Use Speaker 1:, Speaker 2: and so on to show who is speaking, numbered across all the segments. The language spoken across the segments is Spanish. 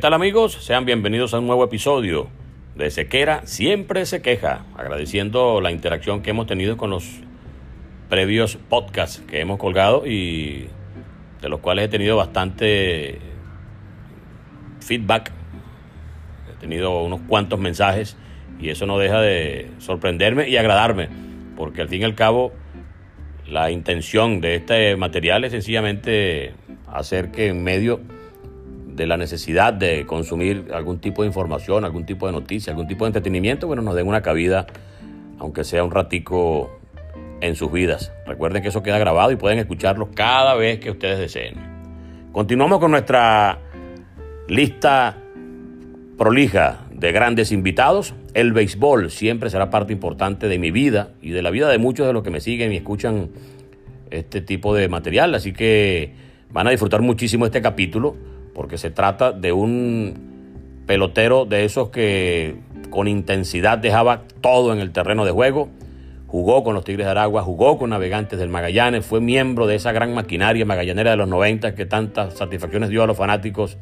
Speaker 1: ¿Qué tal amigos? Sean bienvenidos a un nuevo episodio de Sequera Siempre se queja, agradeciendo la interacción que hemos tenido con los previos podcasts que hemos colgado y de los cuales he tenido bastante feedback. He tenido unos cuantos mensajes y eso no deja de sorprenderme y agradarme, porque al fin y al cabo la intención de este material es sencillamente hacer que en medio de la necesidad de consumir algún tipo de información, algún tipo de noticia, algún tipo de entretenimiento, bueno, nos den una cabida, aunque sea un ratico en sus vidas. Recuerden que eso queda grabado y pueden escucharlo cada vez que ustedes deseen. Continuamos con nuestra lista prolija de grandes invitados. El béisbol siempre será parte importante de mi vida y de la vida de muchos de los que me siguen y escuchan este tipo de material. Así que van a disfrutar muchísimo este capítulo porque se trata de un pelotero de esos que con intensidad dejaba todo en el terreno de juego. Jugó con los Tigres de Aragua, jugó con Navegantes del Magallanes, fue miembro de esa gran maquinaria magallanera de los 90 que tantas satisfacciones dio a los fanáticos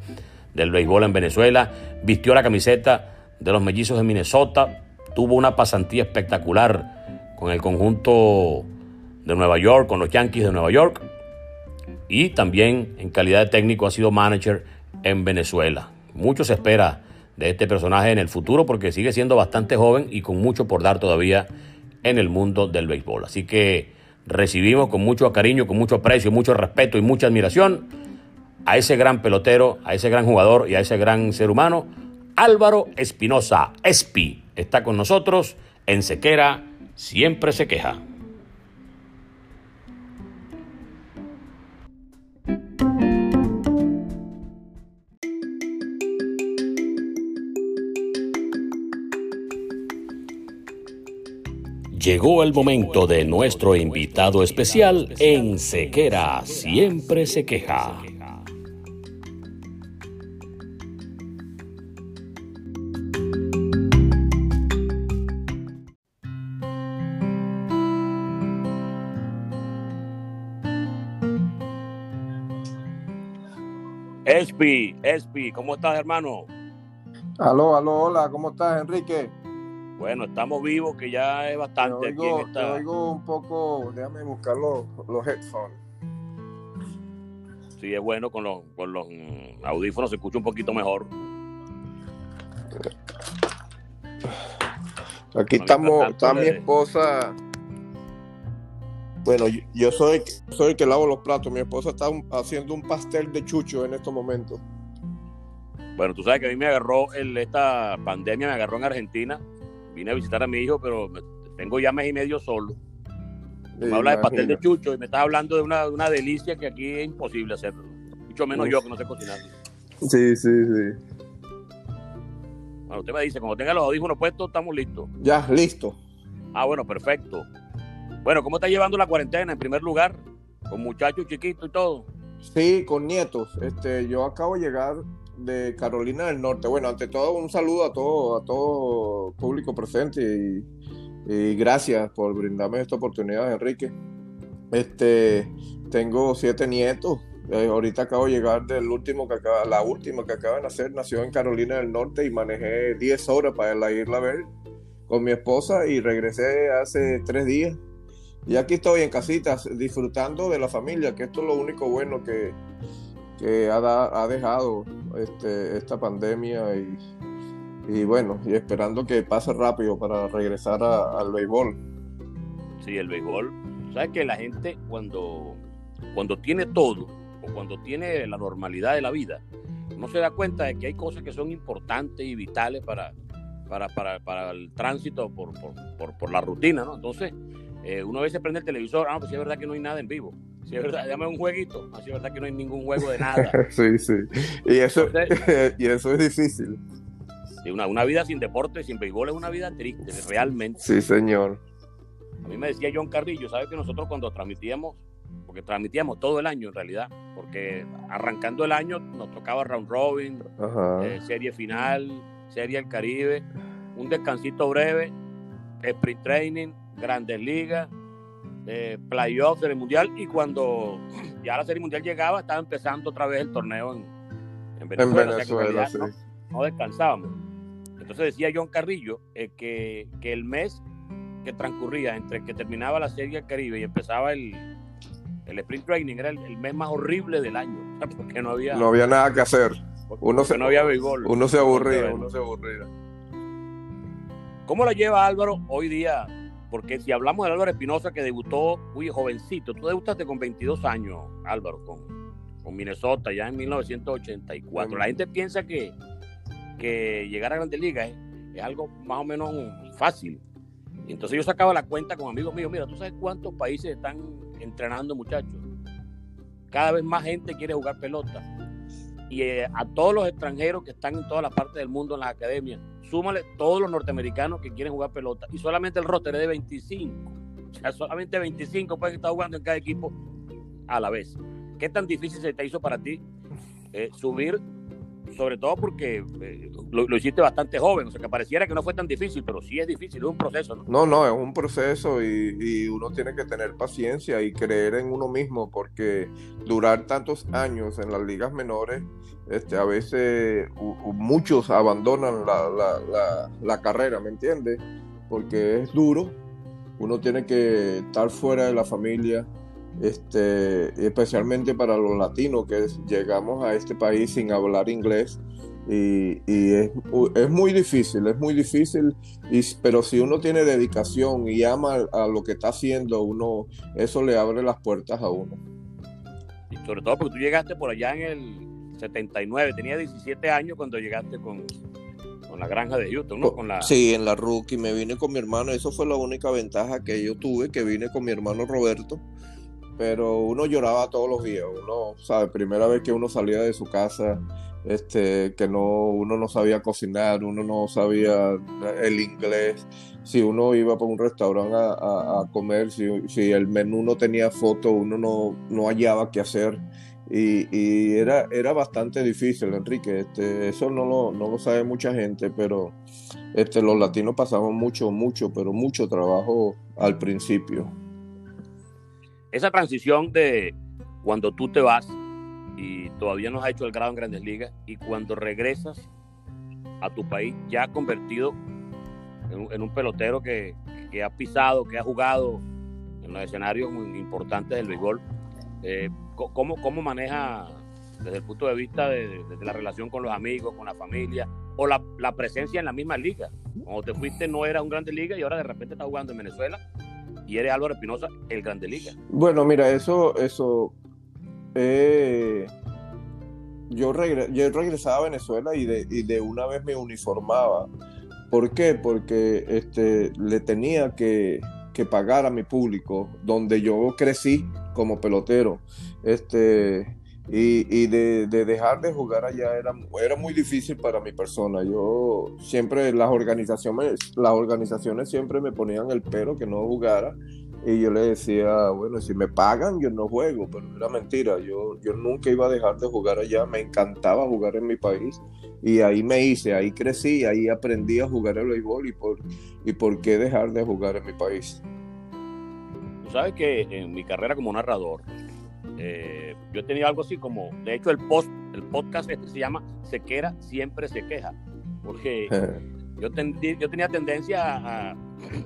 Speaker 1: del béisbol en Venezuela, vistió la camiseta de los mellizos de Minnesota, tuvo una pasantía espectacular con el conjunto de Nueva York, con los Yankees de Nueva York, y también en calidad de técnico ha sido manager en Venezuela. Mucho se espera de este personaje en el futuro porque sigue siendo bastante joven y con mucho por dar todavía en el mundo del béisbol. Así que recibimos con mucho cariño, con mucho aprecio, mucho respeto y mucha admiración a ese gran pelotero, a ese gran jugador y a ese gran ser humano, Álvaro Espinosa, Espi, está con nosotros en Sequera, siempre se queja. Llegó el momento de nuestro invitado especial en Sequera, siempre se queja. Espi, Espi, ¿cómo estás, hermano?
Speaker 2: Aló, aló, hola, ¿cómo estás, Enrique?
Speaker 1: Bueno, estamos vivos, que ya es bastante.
Speaker 2: Te oigo, te oigo un poco, déjame buscar los, headphones.
Speaker 1: Sí, es bueno, con los, con los audífonos se escucha un poquito mejor.
Speaker 2: Aquí estamos, está mi esposa. Bueno, yo, soy, soy el que lavo los platos. Mi esposa está haciendo un pastel de chucho en estos momentos.
Speaker 1: Bueno, tú sabes que a mí me agarró, el, esta pandemia me agarró en Argentina vine a visitar a mi hijo, pero tengo ya mes y medio solo. Me habla de pastel de chucho y me estás hablando de una, una delicia que aquí es imposible hacerlo. Mucho menos yo que no sé cocinar.
Speaker 2: Sí, sí, sí.
Speaker 1: Bueno, usted me dice, cuando tenga los audífonos puestos, estamos listos.
Speaker 2: Ya, listo.
Speaker 1: Ah, bueno, perfecto. Bueno, ¿cómo está llevando la cuarentena en primer lugar? Con muchachos chiquitos y todo.
Speaker 2: Sí, con nietos. Este, yo acabo de llegar de Carolina del Norte. Bueno, ante todo, un saludo a todo, a todo público presente y, gracias por brindarme esta oportunidad, Enrique. Este, tengo siete nietos. Eh, ahorita acabo de llegar del último que acaba, la última que acaba de nacer, nació en Carolina del Norte y manejé 10 horas para irla a ver con mi esposa y regresé hace tres días. Y aquí estoy en casitas disfrutando de la familia, que esto es lo único bueno que, que ha, dejado este, esta pandemia y, y, bueno, y esperando que pase rápido para regresar al béisbol.
Speaker 1: Sí, el béisbol. Sabes que la gente cuando, cuando tiene todo o cuando tiene la normalidad de la vida, no se da cuenta de que hay cosas que son importantes y vitales para, para, para, para el tránsito por, por, por, por, la rutina, ¿no? Entonces, eh, uno a veces prende el televisor, ah, pues sí es verdad que no hay nada en vivo. Si es verdad, dame un jueguito, así es verdad que no hay ningún juego de nada.
Speaker 2: sí, sí. Y eso, y eso es difícil.
Speaker 1: una, una vida sin deporte, sin béisbol es una vida triste, realmente.
Speaker 2: Sí, señor.
Speaker 1: A mí me decía John Carrillo, ¿sabes que nosotros cuando transmitíamos, porque transmitíamos todo el año en realidad, porque arrancando el año nos tocaba round robin, eh, serie final, serie del Caribe, un descansito breve, sprint training, grandes ligas, eh, playoffs del Mundial y cuando ya la Serie Mundial llegaba estaba empezando otra vez el torneo en, Venezuela. no, descansábamos. Entonces decía John Carrillo eh, que, que, el mes que transcurría entre que terminaba la Serie del Caribe y empezaba el, el sprint training era el, mes más horrible del año, porque no había...
Speaker 2: No había nada que hacer.
Speaker 1: Uno se, no había béisbol.
Speaker 2: Uno se aburría, uno se aburría.
Speaker 1: ¿Cómo la lleva Álvaro hoy día porque si hablamos de Álvaro Espinosa, que debutó muy jovencito, tú debutaste con 22 años, Álvaro, con, Minnesota, ya en 1984. La gente piensa que, que llegar a Grandes Ligas es, algo más o menos fácil. Entonces yo sacaba la cuenta con amigos míos, mira, ¿tú sabes cuántos países están entrenando muchachos? Cada vez más gente quiere jugar pelota. Y eh, a todos los extranjeros que están en todas las partes del mundo en las academias, súmale todos los norteamericanos que quieren jugar pelota y solamente el roster es de 25. O sea, solamente 25 pueden estar jugando en cada equipo a la vez. ¿Qué tan difícil se te hizo para ti eh, subir? Sobre todo porque eh, lo, hiciste bastante joven, o sea, que pareciera que no fue tan difícil, pero sí es difícil, es un proceso. No,
Speaker 2: no, no es un proceso y, uno tiene que tener paciencia y creer en uno mismo, porque durar tantos años en las ligas menores este, a veces muchos abandonan la, carrera, ¿me entiendes? Porque es duro, uno tiene que estar fuera de la familia, este, especialmente para los latinos que llegamos a este país sin hablar inglés. Y, es, muy difícil, es muy difícil, pero si uno tiene dedicación y ama a lo que está haciendo, uno eso le abre las puertas a uno.
Speaker 1: Y sobre todo porque tú llegaste por allá en el 79, tenía 17 años cuando llegaste con, con la granja de Houston, ¿no? Con la...
Speaker 2: Sí, en la rookie me vine con mi hermano, eso fue la única ventaja que yo tuve, que vine con mi hermano Roberto, pero uno lloraba todos los días, uno, sabe, primera vez que uno salía de su casa, este, que no, uno no sabía cocinar, uno no sabía el inglés, si uno iba por un restaurante a, comer, si, el menú no tenía foto, uno no, no hallaba qué hacer. Y, era, era bastante difícil, Enrique. Este, eso no lo, no lo sabe mucha gente, pero este, los latinos pasamos mucho, mucho, pero mucho trabajo al principio.
Speaker 1: Esa transición de cuando tú te vas y todavía no has hecho el grado en grandes ligas y cuando regresas a tu país ya convertido en, un pelotero que, que, ha pisado, que ha jugado en los escenarios muy importantes del béisbol. Eh, ¿cómo, ¿Cómo maneja desde el punto de vista de, la relación con los amigos, con la familia, o la, la, presencia en la misma liga? Cuando te fuiste no era un Grande Liga y ahora de repente estás jugando en Venezuela y eres Álvaro Espinosa, el Grande Liga.
Speaker 2: Bueno, mira, eso, eso, eh, yo, yo regresaba a Venezuela y de, y de una vez me uniformaba. ¿Por qué? Porque este, le tenía que, que pagar a mi público, donde yo crecí como pelotero. Este, y, de, dejar de jugar allá era, era muy difícil para mi persona. Yo siempre, las organizaciones, las organizaciones siempre me ponían el pero que no jugara. Y yo le decía, bueno, si me pagan, yo no juego, pero era mentira. Yo, yo nunca iba a dejar de jugar allá. Me encantaba jugar en mi país. Y ahí me hice, ahí crecí, ahí aprendí a jugar el béisbol y por, y por qué dejar de jugar en mi país.
Speaker 1: Tú sabes que en mi carrera como narrador, eh, yo tenía algo así como, de hecho el post, el podcast este se llama Sequera siempre se queja, porque yo, yo tenía tendencia a,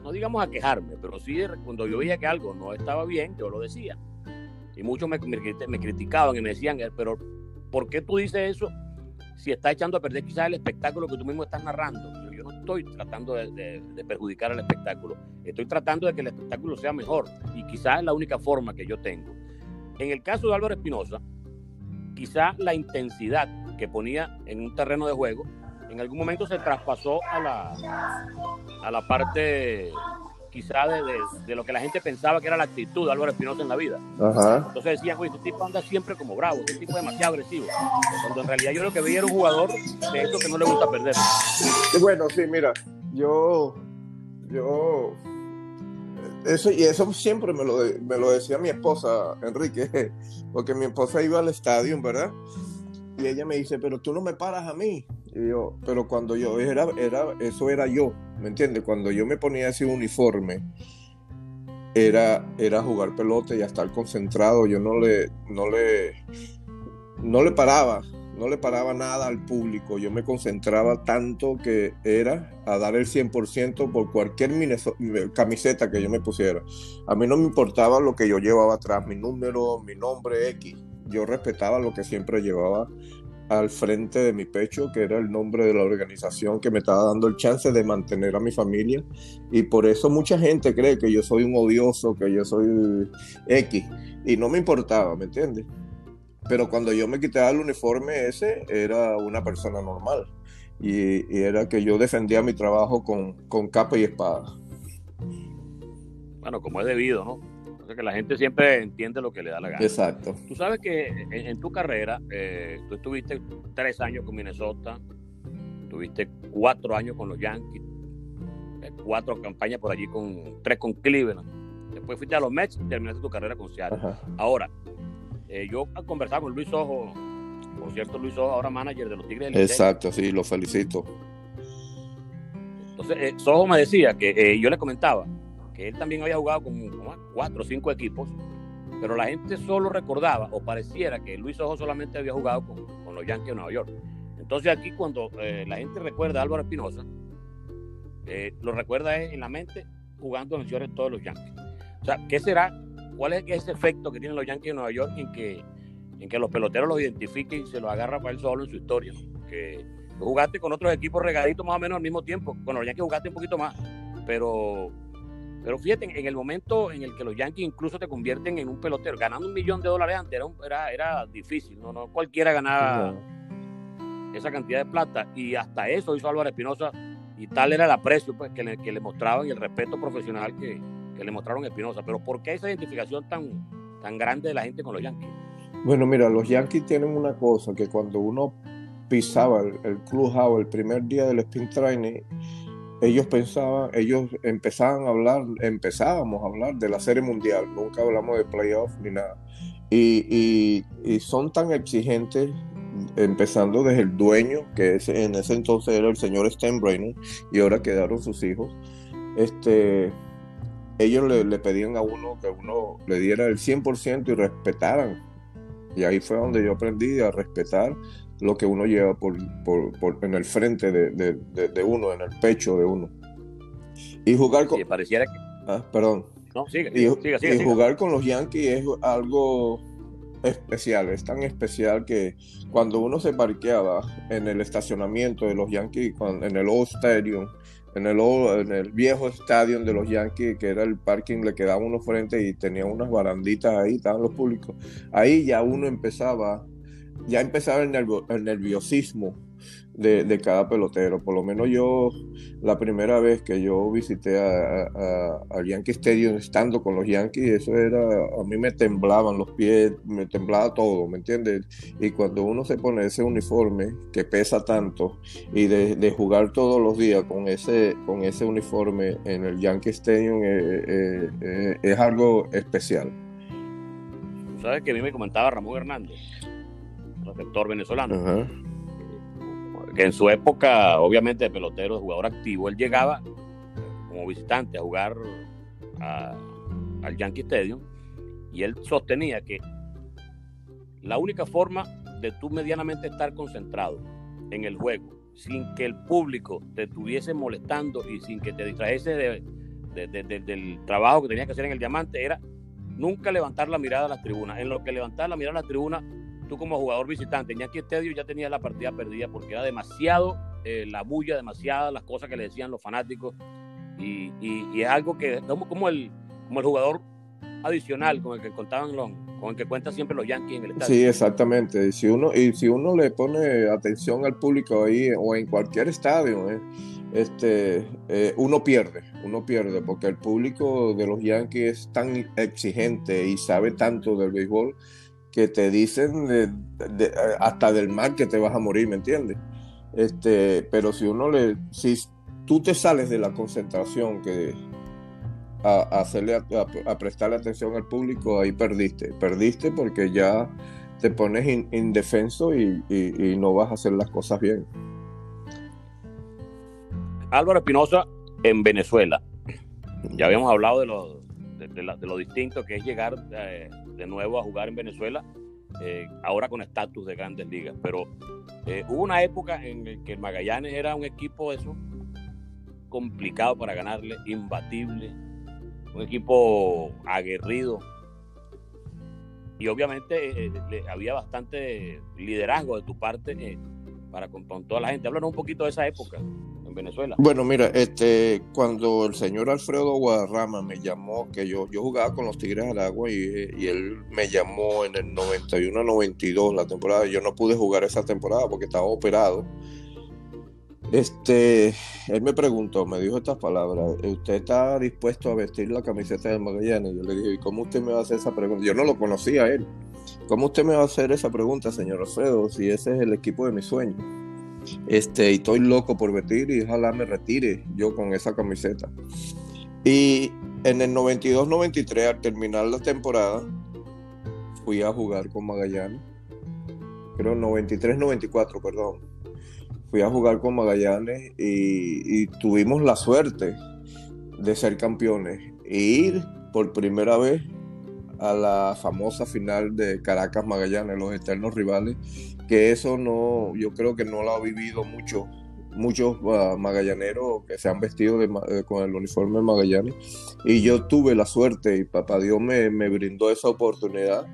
Speaker 1: no digamos a quejarme, pero sí cuando yo veía que algo no estaba bien, yo lo decía. Y muchos me, me, criticaban y me decían, eh, pero ¿por qué tú dices eso si está echando a perder quizás el espectáculo que tú mismo estás narrando? Yo, no estoy tratando de, perjudicar al espectáculo, estoy tratando de que el espectáculo sea mejor y quizás es la única forma que yo tengo. En el caso de Álvaro Espinosa, quizás la intensidad que ponía en un terreno de juego en algún momento se traspasó a la, a la parte quizá de, de, lo que la gente pensaba que era la actitud de Álvaro Espinosa en la vida. Entonces decían, oye, este tipo anda siempre como bravo, este tipo es demasiado agresivo. Cuando en realidad yo lo que veía era un jugador de eso que no le gusta perder.
Speaker 2: bueno, sí, mira, yo, yo, eso, y eso siempre me lo, me lo decía mi esposa, Enrique, porque mi esposa iba al estadio, ¿verdad? Y ella me dice, pero tú no me paras a mí. Y yo, pero cuando yo era, era, eso era yo, ¿me entiendes? Cuando yo me ponía ese uniforme, era, era jugar pelota y estar concentrado. Yo no le, no le, no le paraba, no le paraba nada al público. Yo me concentraba tanto que era a dar el 100% por cualquier camiseta que yo me pusiera. A mí no me importaba lo que yo llevaba atrás, mi número, mi nombre X. Yo respetaba lo que siempre llevaba al frente de mi pecho, que era el nombre de la organización que me estaba dando el chance de mantener a mi familia. Y por eso mucha gente cree que yo soy un odioso, que yo soy X. Y no me importaba, ¿me entiendes? Pero cuando yo me quitaba el uniforme ese, era una persona normal. Y, era que yo defendía mi trabajo con, con capa y espada.
Speaker 1: Bueno, como es debido, ¿no? que la gente siempre entiende lo que le da la gana.
Speaker 2: Exacto.
Speaker 1: Tú sabes que en, tu carrera, eh, tú estuviste tres años con Minnesota, tuviste cuatro años con los Yankees, eh, cuatro campañas por allí con tres con Cleveland. Después fuiste a los Mets y terminaste tu carrera con Seattle. Ahora, eh, yo he conversado con Luis Ojo, por cierto, Luis Ojo, ahora manager de los Tigres del
Speaker 2: Exacto, sí, lo felicito.
Speaker 1: Entonces, Sojo me decía que yo le comentaba que él también había jugado con, cuatro o cinco equipos, pero la gente solo recordaba o pareciera que Luis Ojo solamente había jugado con, con los Yankees de Nueva York. Entonces aquí cuando eh, la gente recuerda a Álvaro Espinosa, eh, lo recuerda en la mente jugando en los todos los Yankees. O sea, ¿qué será? ¿Cuál es ese efecto que tienen los Yankees de Nueva York en que, en que los peloteros los identifiquen y se los agarra para él solo en su historia? Que jugaste con otros equipos regaditos más o menos al mismo tiempo. Con los Yankees jugaste un poquito más, pero pero fíjate, en el momento en el que los Yankees incluso te convierten en un pelotero, ganando un millón de dólares antes era, era, difícil, ¿no? no cualquiera ganaba esa cantidad de plata. Y hasta eso hizo Álvaro Espinosa y tal era el aprecio pues, que, le, que le mostraban y el respeto profesional que, que le mostraron a Espinosa. Pero ¿por qué esa identificación tan, tan grande de la gente con los Yankees?
Speaker 2: Bueno, mira, los Yankees tienen una cosa, que cuando uno pisaba el, el clubhouse el primer día del spin training, ellos pensaban, ellos empezaban a hablar, empezábamos a hablar de la serie mundial, nunca hablamos de playoffs ni nada. Y, son tan exigentes, empezando desde el dueño, que en ese entonces era el señor Steinbrenner, y ahora quedaron sus hijos. Este, ellos le, le pedían a uno que uno le diera el 100% y respetaran. Y ahí fue donde yo aprendí a respetar lo que uno lleva por, en el frente de, uno, en el pecho de uno. Y jugar con...
Speaker 1: pareciera que...
Speaker 2: Ah, perdón.
Speaker 1: No, sigue,
Speaker 2: y, jugar con los Yankees es algo especial, es tan especial que cuando uno se parqueaba en el estacionamiento de los Yankees, en el Old Stadium, en el, en el viejo estadio de los Yankees, que era el parking, le quedaba uno frente y tenía unas baranditas ahí, estaban los públicos. Ahí ya uno empezaba ya empezaba el, nerviosismo de, cada pelotero. Por lo menos yo, la primera vez que yo visité a, a, Yankee Stadium estando con los Yankees, eso era, a mí me temblaban los pies, me temblaba todo, ¿me entiendes? Y cuando uno se pone ese uniforme que pesa tanto y de, jugar todos los días con ese, con ese uniforme en el Yankee Stadium eh, eh, eh, es algo especial.
Speaker 1: ¿Sabes que a mí me comentaba Ramón Hernández, receptor venezolano? Que en su época, obviamente, de pelotero, de jugador activo, él llegaba como visitante a jugar al Yankee Stadium y él sostenía que la única forma de tú medianamente estar concentrado en el juego, sin que el público te estuviese molestando y sin que te distrajese del trabajo que tenías que hacer en el diamante, era nunca levantar la mirada a las tribunas. En lo que levantar la mirada a las tribunas, tú como jugador visitante en Yankee Stadium ya tenías la partida perdida porque era demasiado eh, la bulla, demasiadas las cosas que le decían los fanáticos. Y, es algo que, como, el, como el jugador adicional con el que contaban los, con el que cuenta siempre los Yankees en el estadio.
Speaker 2: Sí, exactamente. Y si uno, y si uno le pone atención al público ahí o en cualquier estadio, eh, este, eh, uno pierde, uno pierde, porque el público de los Yankees es tan exigente y sabe tanto del béisbol que te dicen hasta del mal que te vas a morir, ¿me entiendes? Este, pero si uno le, si tú te sales de la concentración que a, hacerle a, prestarle atención al público, ahí perdiste, perdiste porque ya te pones indefenso y no vas a hacer las cosas bien.
Speaker 1: Álvaro Espinosa en Venezuela. Ya habíamos hablado de lo, de, lo distinto que es llegar eh, de nuevo a jugar en Venezuela, eh, ahora con estatus de grandes ligas. Pero eh, hubo una época en la que Magallanes era un equipo eso complicado para ganarle, imbatible, un equipo aguerrido. Y obviamente había bastante liderazgo de tu parte para con, con, toda la gente. Háblanos un poquito de esa época. Venezuela?
Speaker 2: Bueno, mira, este, cuando el señor Alfredo Guadarrama me llamó, que yo, yo jugaba con los Tigres Aragua y, y él me llamó en el 91-92, la temporada, yo no pude jugar esa temporada porque estaba operado. Este, él me preguntó, me dijo estas palabras, ¿usted está dispuesto a vestir la camiseta de Magallanes? Yo le dije, ¿y cómo usted me va a hacer esa pregunta? Yo no lo conocía él. ¿Cómo usted me va a hacer esa pregunta, señor Alfredo, si ese es el equipo de mis sueños? Este, estoy loco por vestir y ojalá me retire yo con esa camiseta. Y en el 92-93, al terminar la temporada, fui a jugar con Magallanes. Creo 93-94, perdón. Fui a jugar con Magallanes y, y, tuvimos la suerte de ser campeones e ir por primera vez a la famosa final de Caracas Magallanes, los eternos rivales, que eso no, yo creo que no lo ha vivido mucho, muchos uh, magallaneros que se han vestido eh, con el uniforme de Magallanes. Y yo tuve la suerte y papá Dios me, me brindó esa oportunidad.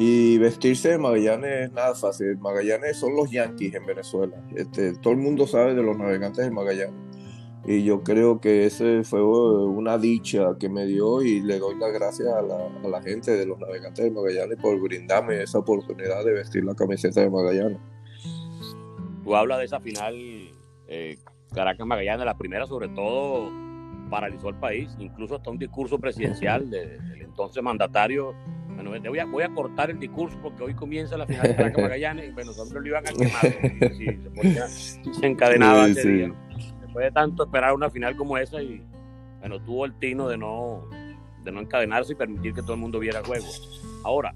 Speaker 2: Y vestirse de Magallanes es nada fácil. Magallanes son los Yankees en Venezuela. Este, todo el mundo sabe de los navegantes de Magallanes. Y yo creo que ese fue una dicha que me dio y le doy las gracias a la, gente de los navegantes de Magallanes por brindarme esa oportunidad de vestir la camiseta de Magallanes.
Speaker 1: Tú hablas de esa final eh, Caracas-Magallanes, la primera sobre todo paralizó el país, incluso hasta un discurso presidencial del entonces mandatario. Bueno, voy a, voy a cortar el discurso porque hoy comienza la final de Caracas-Magallanes y bueno, nosotros lo iban a quemar si, se, ponía, se encadenaba ese día de tanto esperar una final como esa y bueno, tuvo el tino de no, de no encadenarse y permitir que todo el mundo viera el juego. Ahora,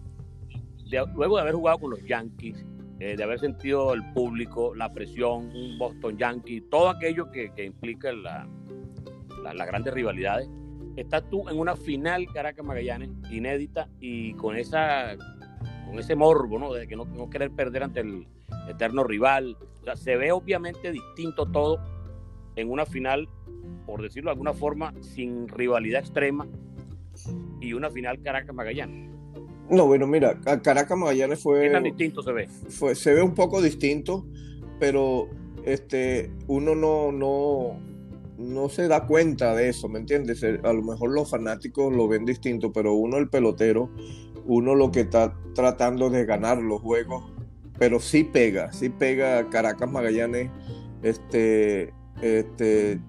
Speaker 1: luego de haber jugado con los Yankees, eh, de haber sentido el público, la presión, un Boston Yankee, todo aquello que, que implica la, las grandes rivalidades, estás tú en una final Caracas Magallanes inédita y con esa con ese morbo, ¿no? De que no, no querer perder ante el eterno rival. O sea, se ve obviamente distinto todo en una final, por decirlo de alguna forma, sin rivalidad extrema y una final Caracas-Magallanes.
Speaker 2: No, bueno, mira, Caracas-Magallanes fue...
Speaker 1: ¿Qué tan distinto se ve?
Speaker 2: Fue, se ve un poco distinto, pero este, uno no, no, no se da cuenta de eso, ¿me entiendes? Eh, a lo mejor los fanáticos lo ven distinto, pero uno, el pelotero, uno lo que está tratando de ganar los juegos pero sí pega, sí pega Caracas Magallanes, este, este,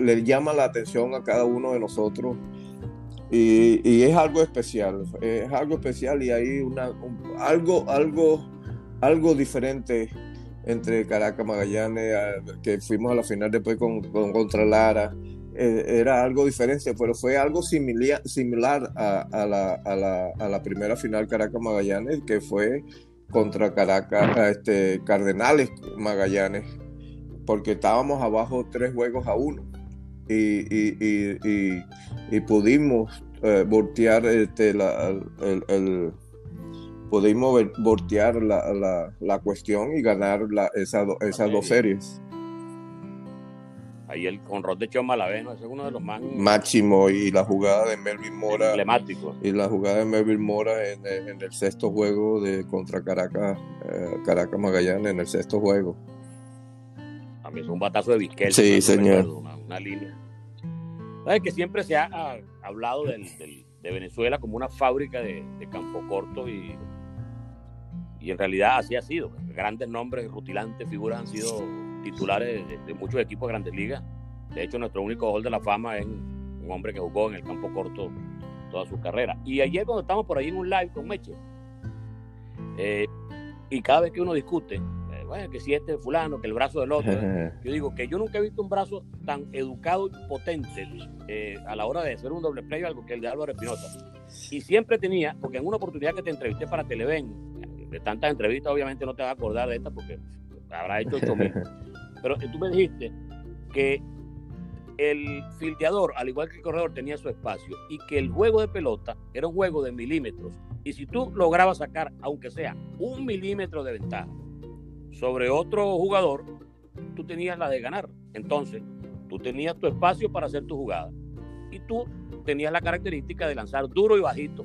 Speaker 2: le llama la atención a cada uno de nosotros y, es algo especial, es algo especial y hay una, algo, algo, algo diferente entre Caracas Magallanes, que fuimos a la final después con, contra Lara, eh, era algo diferente, pero fue algo similar, similar a, la, a, la, a, la, primera final Caracas Magallanes, que fue contra Caracas, este, Cardenales Magallanes, porque estábamos abajo tres juegos a uno y, pudimos eh, voltear este, el, pudimos voltear la, cuestión y ganar esas dos series.
Speaker 1: Ahí el con de Choma la ¿no? Ese es uno de los más
Speaker 2: máximo y la jugada de Melvin Mora
Speaker 1: emblemático
Speaker 2: y la jugada de Melvin Mora en, el sexto juego de contra Caracas eh, Caracas Magallanes en el sexto juego.
Speaker 1: Mí es un batazo de Vizquel.
Speaker 2: Sí, señor.
Speaker 1: una, línea. ¿Sabes que siempre se ha, hablado de Venezuela como una fábrica de, campo corto y, y en realidad así ha sido. Grandes nombres, rutilantes, figuras han sido titulares de, muchos equipos de grandes ligas. De hecho, nuestro único gol de la fama es un hombre que jugó en el campo corto toda su carrera. Y ayer cuando estamos por ahí en un live con Meche, eh, y cada vez que uno discute, bueno, que si este es fulano, que el brazo del otro. yo digo que yo nunca he visto un brazo tan educado y potente eh, a la hora de hacer un doble play algo que el de Álvaro Espinosa. Y siempre tenía, porque en una oportunidad que te entrevisté para Televen, de tantas entrevistas obviamente no te vas a acordar de esta porque habrá hecho 8000. Pero tú me dijiste que el fildeador, al igual que el corredor, tenía su espacio y que el juego de pelota era un juego de milímetros. Y si tú lograbas sacar, aunque sea un milímetro de ventaja, sobre otro jugador, tú tenías la de ganar. Entonces, tú tenías tu espacio para hacer tu jugada. Y tú tenías la característica de lanzar duro y bajito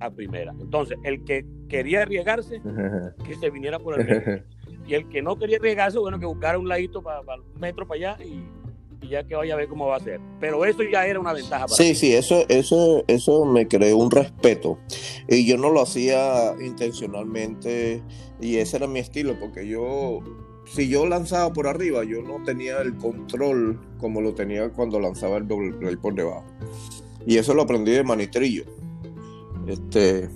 Speaker 1: a primera. Entonces, el que quería arriesgarse, que se viniera por el medio. Y el que no quería arriesgarse, bueno, que buscara un ladito para, un metro para allá y, ya que vaya a ver cómo va a ser. Pero eso ya era una ventaja para
Speaker 2: Sí, sí, eso, eso, eso me creó un respeto. Y yo no lo hacía intencionalmente y ese era mi estilo, porque yo, si yo lanzaba por arriba, yo no tenía el control como lo tenía cuando lanzaba el doble play por debajo. Y eso lo aprendí de manitrillo. Este,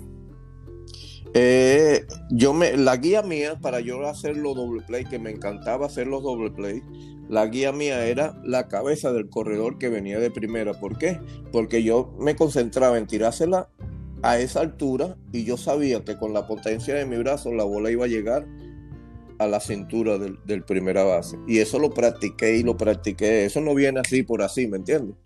Speaker 2: eh, yo me, la guía mía para yo hacer los doble play, que me encantaba hacer los doble play, la guía mía era la cabeza del corredor que venía de primera. ¿Por qué? Porque yo me concentraba en tirársela a esa altura y yo sabía que con la potencia de mi brazo la bola iba a llegar a la cintura del, del primera base. Y eso lo practiqué y lo practiqué. Eso no viene así por así, ¿me entiendes?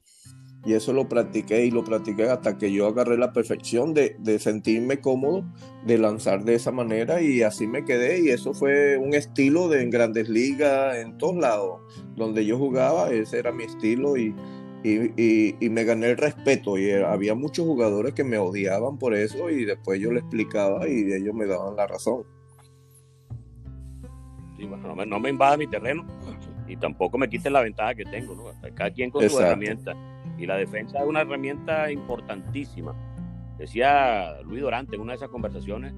Speaker 2: Y eso lo practiqué y lo practiqué hasta que yo agarré la perfección de, de, sentirme cómodo, de lanzar de esa manera y así me quedé. Y eso fue un estilo de en grandes ligas, en todos lados, donde yo jugaba, ese era mi estilo y, y, y, me gané el respeto. Y había muchos jugadores que me odiaban por eso y después yo le explicaba y ellos me daban la razón.
Speaker 1: Sí, bueno, no me, no me invada mi terreno y tampoco me quiten la ventaja que tengo. ¿no? Cada quien con su herramienta y la defensa es una herramienta importantísima. Decía Luis Dorante en una de esas conversaciones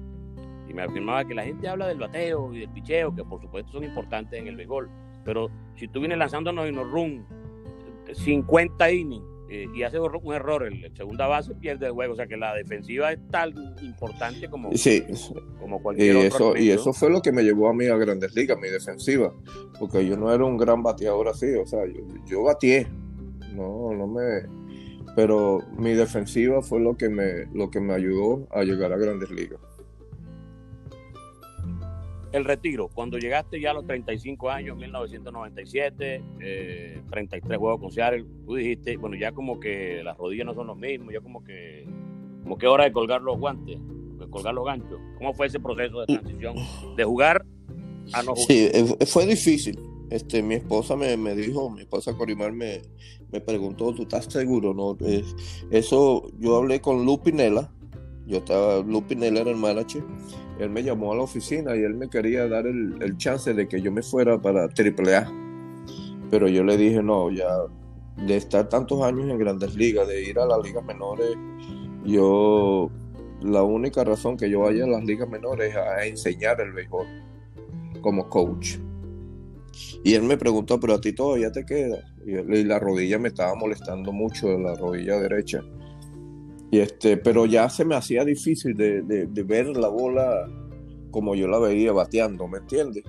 Speaker 1: y me afirmaba que la gente habla del bateo y del picheo, que por supuesto son importantes en el béisbol, pero si tú vienes lanzándonos en los run 50 innings eh, y haces un error en la segunda base, pierde el juego. O sea que la defensiva es tan importante como,
Speaker 2: sí.
Speaker 1: como cualquier
Speaker 2: y Eso, y eso fue lo que me llevó a mí a Grandes Ligas, mi defensiva, porque yo no era un gran bateador así, o sea, yo, yo batié, no, no me. Pero mi defensiva fue lo que me, lo que me ayudó a llegar a grandes ligas.
Speaker 1: El retiro, cuando llegaste ya a los 35 años, 1997, 33 eh, juegos con Seattle, tú dijiste, bueno, ya como que las rodillas no son los mismos, ya como que, como que hora de colgar los guantes, de colgar los ganchos. ¿Cómo fue ese proceso de transición de jugar a no jugar?
Speaker 2: Sí, fue difícil, este, mi esposa me, dijo, mi esposa Corimar me, me preguntó, ¿tú estás seguro? No, eso, yo hablé con Lupinela, yo estaba, Lupinela era el manager, él me llamó a la oficina y él me quería dar el, chance de que yo me fuera para AAA. Pero yo le dije, no, ya de estar tantos años en grandes ligas, de ir a las ligas menores, yo la única razón que yo vaya a las ligas menores es a enseñar el béisbol como coach. Y él me preguntó, pero a ti todavía te queda. Y, la rodilla me estaba molestando mucho, la rodilla derecha. Y este, pero ya se me hacía difícil de, ver la bola como yo la veía bateando, ¿me entiendes?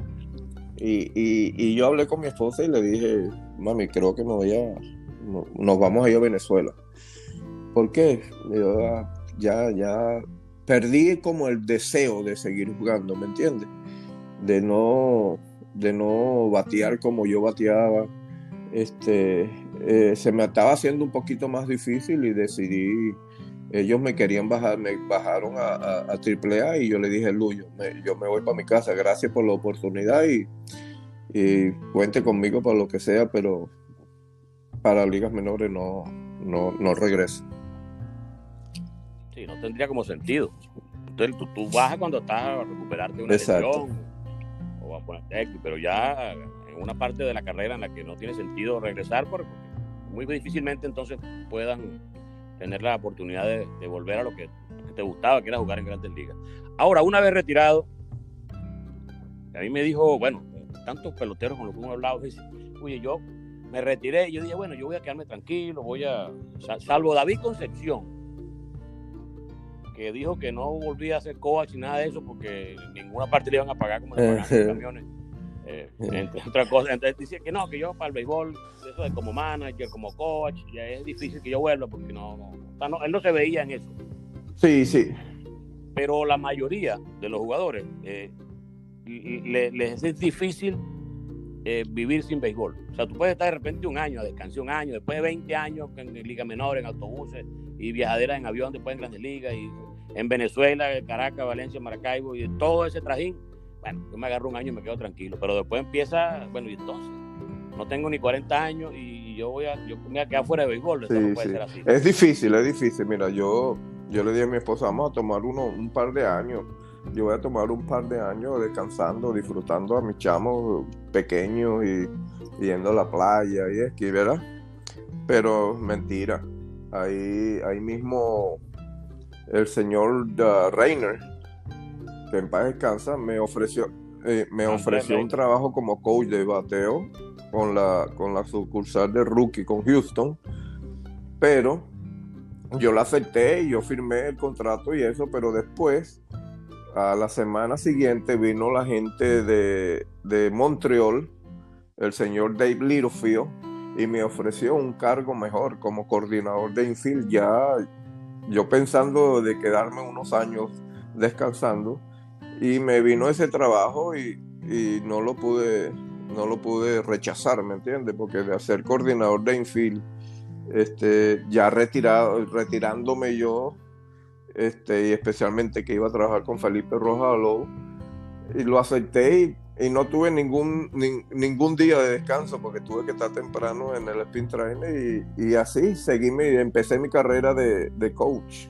Speaker 2: Y, yo hablé con mi esposa y le dije, mami, creo que nos vamos a ir a Venezuela. ¿Por qué? Ah, ya, ya perdí como el deseo de seguir jugando, ¿me entiendes? De no, de no batear como yo bateaba. Este, eh, se me estaba haciendo un poquito más difícil y decidí, ellos me querían bajar, me bajaron a, a, AAA y yo le dije, Luyo, yo me voy para mi casa, gracias por la oportunidad y, y cuente conmigo para lo que sea, pero para ligas menores no, no, no regreso.
Speaker 1: Sí, no tendría como sentido. Tú, tú bajas cuando estás a recuperarte de una lesión ponerte pero ya en una parte de la carrera en la que no tiene sentido regresar, porque muy difícilmente entonces puedan tener la oportunidad de, volver a lo que, te gustaba, que era jugar en grandes ligas. Ahora, una vez retirado, a mí me dijo, bueno, tantos peloteros con los que hemos hablado, dice, oye, yo me retiré yo dije, bueno, yo voy a quedarme tranquilo, voy a, salvo David Concepción, que dijo que no volvía a hacer coach ni nada de eso porque ninguna parte le iban a pagar como le pagan los camiones. Eh, entre otras cosas, entonces dice que no, que yo para el béisbol, eso de como manager, como coach, ya es difícil que yo vuelva porque no, no, él no se veía en eso.
Speaker 2: Sí, sí.
Speaker 1: Pero la mayoría de los jugadores eh, les es difícil eh, vivir sin béisbol. O sea, tú puedes estar de repente un año, descansar un año, después de 20 años en liga menor, en autobuses y viajaderas en avión, después en grandes ligas, y en Venezuela, Caracas, Valencia, Maracaibo, y todo ese trajín. Bueno, yo me agarro un año y me quedo tranquilo, pero después empieza, bueno, y entonces, no tengo ni 40 años y yo voy a, yo me voy a quedar fuera de béisbol. Eso no puede ser así.
Speaker 2: Es difícil, es difícil. Mira, yo, yo le dije a mi esposa, vamos a tomar uno, un par de años yo voy a tomar un par de años descansando, disfrutando a mis chamos pequeños y yendo a la playa y esquí, ¿verdad? Pero mentira. Ahí, ahí mismo el señor uh, Reiner, que en paz descansa, me ofreció, eh, me ofreció un trabajo como coach de bateo con la, con la sucursal de rookie con Houston, pero yo la acepté y yo firmé el contrato y eso, pero después a la semana siguiente vino la gente de, de Montreal, el señor Dave Littlefield, y me ofreció un cargo mejor como coordinador de infield. Ya yo pensando de quedarme unos años descansando, y me vino ese trabajo y, no lo pude no lo pude rechazar, ¿me entiendes? Porque de hacer coordinador de infield, este, ya retirado, retirándome yo este, y especialmente que iba a trabajar con Felipe Rojas y lo acepté y, no tuve ningún, ningún día de descanso porque tuve que estar temprano en el spin trainer y, así seguí mi, empecé mi carrera de, coach.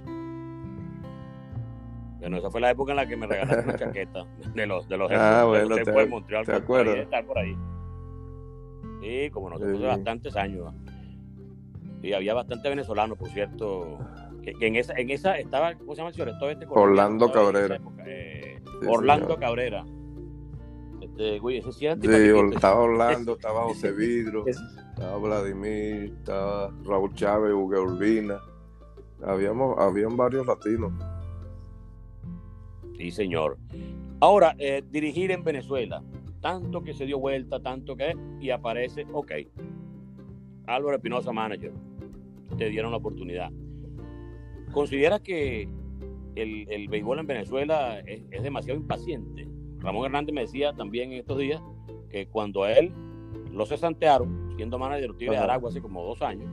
Speaker 1: Bueno, esa fue la época en la que me regalaron una chaqueta de los de los
Speaker 2: ah, bueno, te,
Speaker 1: de Montreal,
Speaker 2: ¿te acuerdas?
Speaker 1: estar por ahí. Sí, como nosotros sí. bastantes años. Y había bastante venezolano, por cierto, que, en esa, en esa estaba, ¿cómo se llama el señor? Este
Speaker 2: Orlando Cabrera.
Speaker 1: Eh, Orlando Cabrera. Este, güey, ese sí,
Speaker 2: estaba Orlando, estaba José Vidro, estaba Vladimir, estaba Raúl Chávez, Hugo Urbina. Habíamos, habían varios latinos.
Speaker 1: Sí, señor. Ahora, eh, dirigir en Venezuela, tanto que se dio vuelta, tanto que, y aparece, ok, Álvaro Espinosa, manager, te dieron la oportunidad. ¿Considera que el, el béisbol en Venezuela es, demasiado impaciente? Ramón Hernández me decía también en estos días que cuando a él lo cesantearon, siendo manager de Aragua hace como dos años,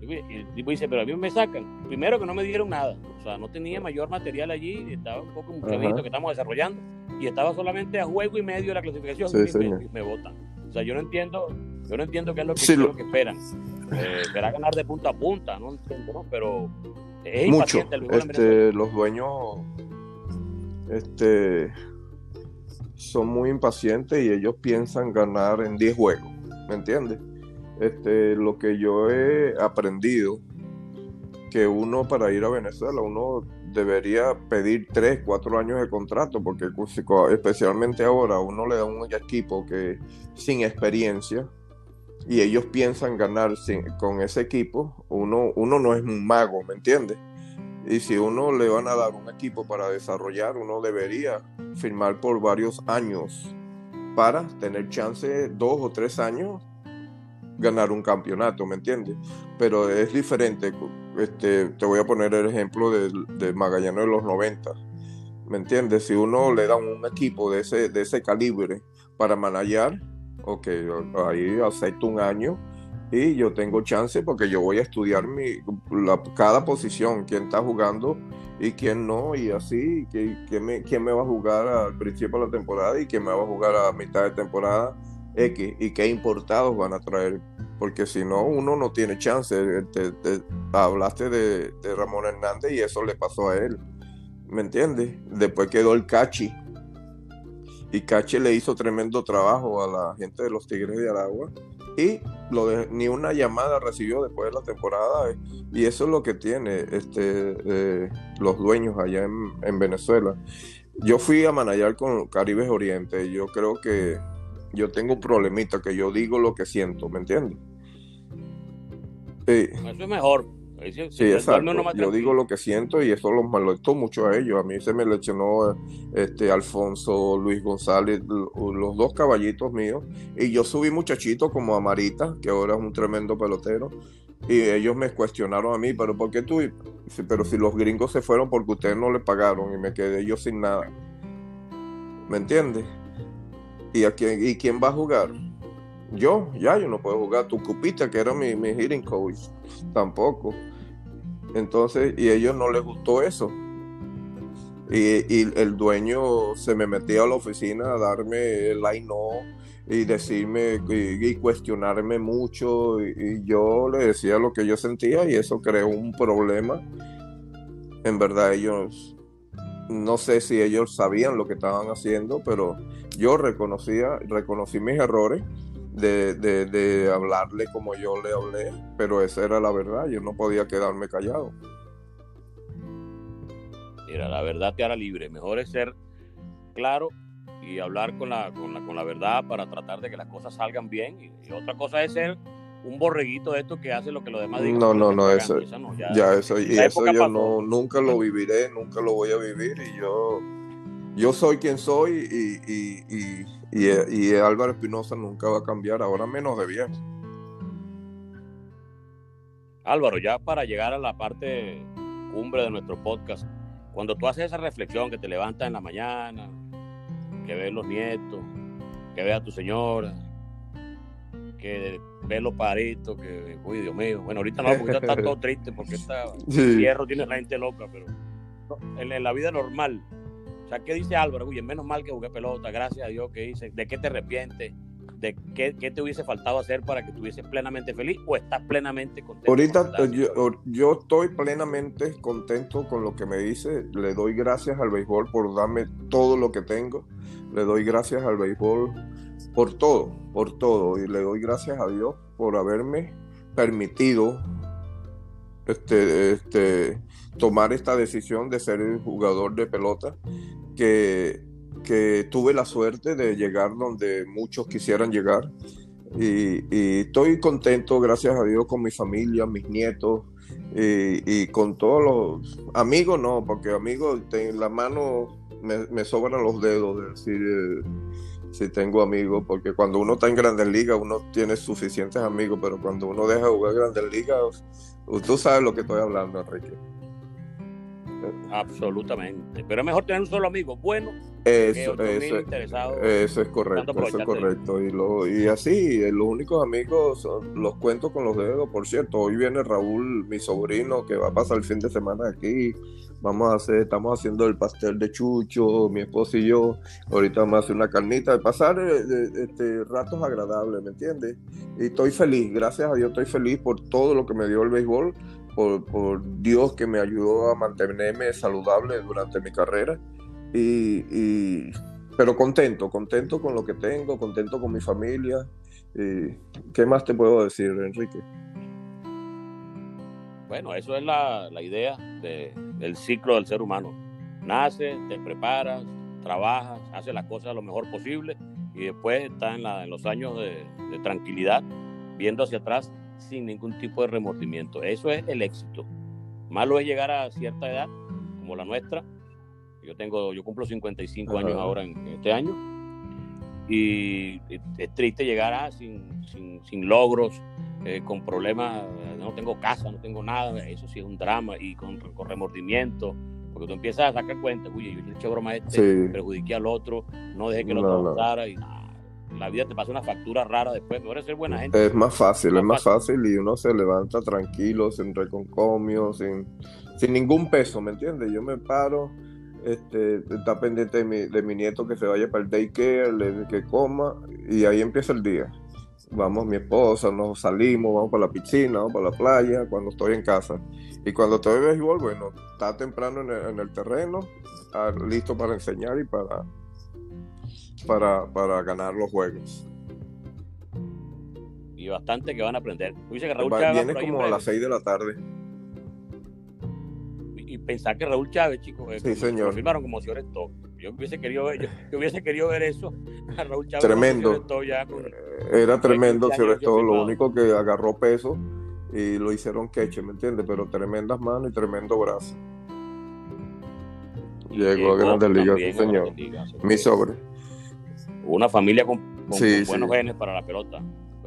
Speaker 1: y el tipo dice, pero a mí me sacan. Primero que no me dieron nada. O sea, no tenía mayor material allí, estaba un poco un que estamos desarrollando y estaba solamente a juego y medio de la clasificación y, me, votan. O sea, yo no entiendo, yo no entiendo qué es lo que, que esperan. Eh, esperar ganar de punta a punta, no entiendo, ¿no? Pero
Speaker 2: mucho. Este, los dueños este, son muy impacientes y ellos piensan ganar en 10 juegos, ¿me entiendes? Este, lo que yo he aprendido que uno para ir a Venezuela, uno debería pedir tres, cuatro años de contrato, porque especialmente ahora uno le da un equipo que sin experiencia y ellos piensan ganar con ese equipo, uno, uno no es un mago, ¿me entiendes? Y si uno le van a dar un equipo para desarrollar, uno debería firmar por varios años para tener chance, dos o tres años, ganar un campeonato, ¿me entiendes? Pero es diferente. Este, te voy a poner el ejemplo de, de Magallanes de los 90. ¿Me entiendes? Si uno le da un equipo de ese, de ese calibre para manejar, ok, ahí acepto un año y yo tengo chance porque yo voy a estudiar mi, cada posición, quién está jugando y quién no, y así, quién me, quién me va a jugar al principio de la temporada y quién me va a jugar a mitad de temporada X y qué importados van a traer, porque si no, uno no tiene chance. hablaste de, de, Ramón Hernández y eso le pasó a él, ¿me entiendes? Después quedó el Cachi. Y Cachi le hizo tremendo trabajo a la gente de los Tigres de Aragua y ni una llamada recibió después de la temporada y eso es lo que tiene este, eh, los dueños allá en, Venezuela. Yo fui a Manayar con Caribes Oriente y yo creo que yo tengo un problemita que yo digo lo que siento, ¿me entiendes?
Speaker 1: Eso es mejor.
Speaker 2: Sí, exacto. Yo digo lo que siento y eso los molestó mucho a ellos. A mí se me lesionó este Alfonso, Luis González, los dos caballitos míos. Y yo subí muchachito como Amarita, que ahora es un tremendo pelotero. Y ellos me cuestionaron a mí, pero ¿por qué tú? Pero si los gringos se fueron porque ustedes no le pagaron y me quedé yo sin nada. ¿Me entiendes? ¿Y, a quién, ¿Y quién va a jugar? Yo, ya, yo no puedo jugar. Tu cupita, que era mi, mi hitting coach, tampoco. Entonces, y a ellos no les gustó eso. Y, el dueño se me metía a la oficina a darme el line no y decirme y, cuestionarme mucho. Y, yo le decía lo que yo sentía y eso creó un problema. En verdad, ellos, no sé si ellos sabían lo que estaban haciendo, pero yo reconocía, reconocí mis errores de, de, hablarle como yo le hablé, pero esa era la verdad, yo no podía quedarme callado.
Speaker 1: Mira, la verdad te hará libre, mejor es ser claro y hablar con la, con la, con la verdad para tratar de que las cosas salgan bien, y, otra cosa es ser un borreguito de esto que hace lo que los demás digan.
Speaker 2: No, no, no, eso, ya, eso, y eso yo no, nunca lo viviré, nunca lo voy a vivir, y yo, yo soy quien soy, y y, y Álvaro Espinosa nunca va a cambiar, ahora menos de bien.
Speaker 1: Álvaro, ya para llegar a la parte cumbre de nuestro podcast, cuando tú haces esa reflexión que te levantas en la mañana, que ves los nietos, que ves a tu señora, que ves los paritos, que, uy, Dios mío, bueno, ahorita no, porque está todo triste porque está, el hierro tiene la gente loca, pero en la vida normal, o sea, ¿qué dice Álvaro? Uy, menos mal que jugué pelota, gracias a Dios que hice. ¿De qué te arrepientes? ¿De qué, te hubiese faltado hacer para que estuvieses plenamente feliz o estás plenamente contento?
Speaker 2: Ahorita yo, estoy plenamente contento con lo que me dice. Le doy gracias al béisbol por darme todo lo que tengo. Le doy gracias al béisbol por todo, por todo. Y le doy gracias a Dios por haberme permitido este, este, tomar esta decisión de ser el jugador de pelota que, tuve la suerte de llegar donde muchos quisieran llegar. Y, estoy contento, gracias a Dios, con mi familia, mis nietos y, con todos los amigos, no, porque amigos, en la mano me, sobran los dedos de decir eh, si tengo amigos, porque cuando uno está en Grandes Ligas uno tiene suficientes amigos, pero cuando uno deja de jugar Grandes Ligas, tú sabes lo que estoy hablando, Enrique.
Speaker 1: Absolutamente. Pero es mejor tener un solo amigo bueno
Speaker 2: eso, eso, es correcto, eso es correcto. Y, lo, y así, los únicos amigos los cuento con los dedos. Por cierto, hoy viene Raúl, mi sobrino, que va a pasar el fin de semana aquí. Vamos a hacer, estamos haciendo el pastel de chucho, mi esposo y yo. Ahorita vamos a hacer una carnita, de pasar eh, este, ratos agradables, ¿me entiendes? Y estoy feliz, gracias a Dios estoy feliz por todo lo que me dio el béisbol por, Dios que me ayudó a mantenerme saludable durante mi carrera. Y, pero contento, contento con lo que tengo, contento con mi familia. ¿Qué más te puedo decir, Enrique?
Speaker 1: Bueno, eso es la, idea del ciclo del ser humano. Nace, te preparas, trabajas, haces las cosas lo mejor posible y después estás en, los años de, tranquilidad, viendo hacia atrás sin ningún tipo de remordimiento. Eso es el éxito. Malo es llegar a cierta edad, como la nuestra. Yo tengo, yo cumplo 55 años ahora en, este año. Y es triste llegar a sin, sin, logros, eh, con problemas, no tengo casa, no tengo nada, eso sí es un drama, y con, con remordimiento, porque tú empiezas a sacar cuenta, oye, yo le eché broma a este, perjudiqué al otro, no dejé que el otro pasara y la vida te pasa una factura rara después, mejor es ser buena gente.
Speaker 2: Es más fácil, es más fácil. y uno se levanta tranquilo, sin reconcomio, sin, sin ningún peso, ¿me entiendes? Yo me paro, este, está pendiente de mi, de mi nieto que se vaya para el daycare, le, que coma, y ahí empieza el día. Vamos mi esposa, nos salimos, vamos para la piscina, vamos para la playa, cuando estoy en casa. Y cuando estoy en béisbol, bueno, está temprano en el, terreno, listo para enseñar y para, para, para ganar los juegos.
Speaker 1: Y bastante que van a aprender.
Speaker 2: Dice que Raúl Chávez Viene como a las 6 de la tarde.
Speaker 1: Y, pensar que Raúl Chávez, chicos,
Speaker 2: sí, señor.
Speaker 1: firmaron como si todo. Yo hubiese querido ver, yo, hubiese querido ver eso a Raúl Chávez.
Speaker 2: Tremendo. Era tremendo, sobre todo. Lo único que agarró peso y lo hicieron queche, ¿me entiendes? Pero tremendas manos y tremendo brazo. Llegó, a Grandes Ligas, señor. Mi sobre.
Speaker 1: Una familia con, buenos genes para la pelota.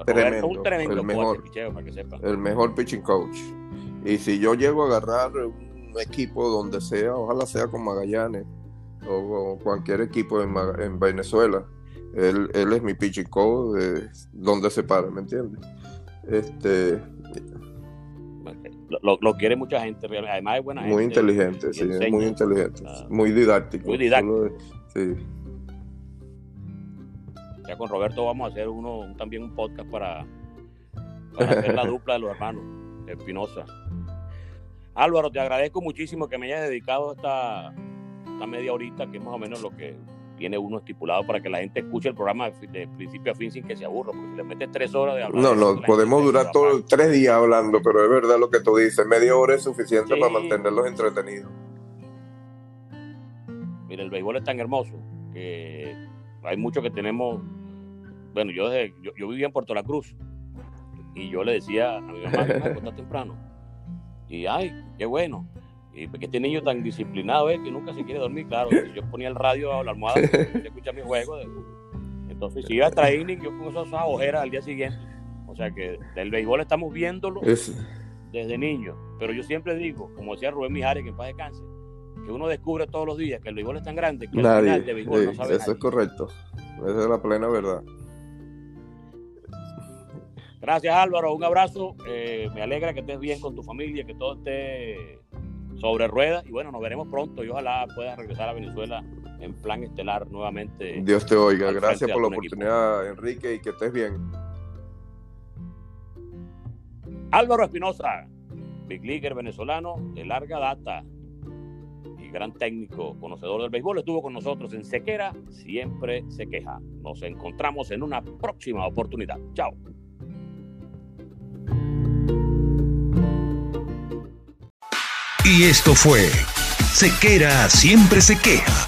Speaker 2: Tremendo, un tremendo el mejor, para que sepa. El mejor pitching coach. Y si yo llego a agarrar un equipo donde sea, ojalá sea con Magallanes o, cualquier equipo en, en Venezuela, él, él, es mi pitching coach de donde se para, ¿me entiendes? Este,
Speaker 1: lo, quiere mucha gente, además es buena
Speaker 2: gente. Muy inteligente, sí, muy inteligente, muy didáctico.
Speaker 1: Muy didáctico. sí. Ya con Roberto vamos a hacer uno también un podcast para, para hacer la dupla de los hermanos Espinosa. Álvaro, te agradezco muchísimo que me hayas dedicado esta, esta media horita, que es más o menos lo que tiene uno estipulado para que la gente escuche el programa de, principio a fin sin que se aburra, porque si le metes tres horas de hablar...
Speaker 2: No, no, podemos durar todo, tres días hablando, pero es verdad lo que tú dices, media hora es suficiente para mantenerlos entretenidos.
Speaker 1: Mira, el béisbol es tan hermoso que hay mucho que tenemos... Bueno, yo, desde, yo, vivía en Puerto La Cruz y yo le decía a mi mamá, me temprano. Y ay, qué bueno. Y porque este niño tan disciplinado es que nunca se quiere dormir, claro. Yo ponía el radio a la almohada y escuchaba mi juego. Entonces, si iba a training, yo con esas ojeras al día siguiente. O sea que del béisbol estamos viéndolo desde niño. Pero yo siempre digo, como decía Rubén Mijares, que en paz descanse, que uno descubre todos los días que el béisbol es tan grande que
Speaker 2: al final de béisbol no sabe Eso es correcto. Esa es la plena verdad.
Speaker 1: Gracias Álvaro, un abrazo. Eh, me alegra que estés bien con tu familia, que todo esté sobre ruedas y bueno, nos veremos pronto y ojalá puedas regresar a Venezuela en plan estelar nuevamente.
Speaker 2: Dios te oiga, gracias por la oportunidad Enrique y que estés bien.
Speaker 1: Álvaro Espinosa, Big Leaguer venezolano de larga data y gran técnico, conocedor del béisbol, estuvo con nosotros en Sequera, siempre se queja. Nos encontramos en una próxima oportunidad. Chao.
Speaker 3: Y esto fue Sequera siempre se queja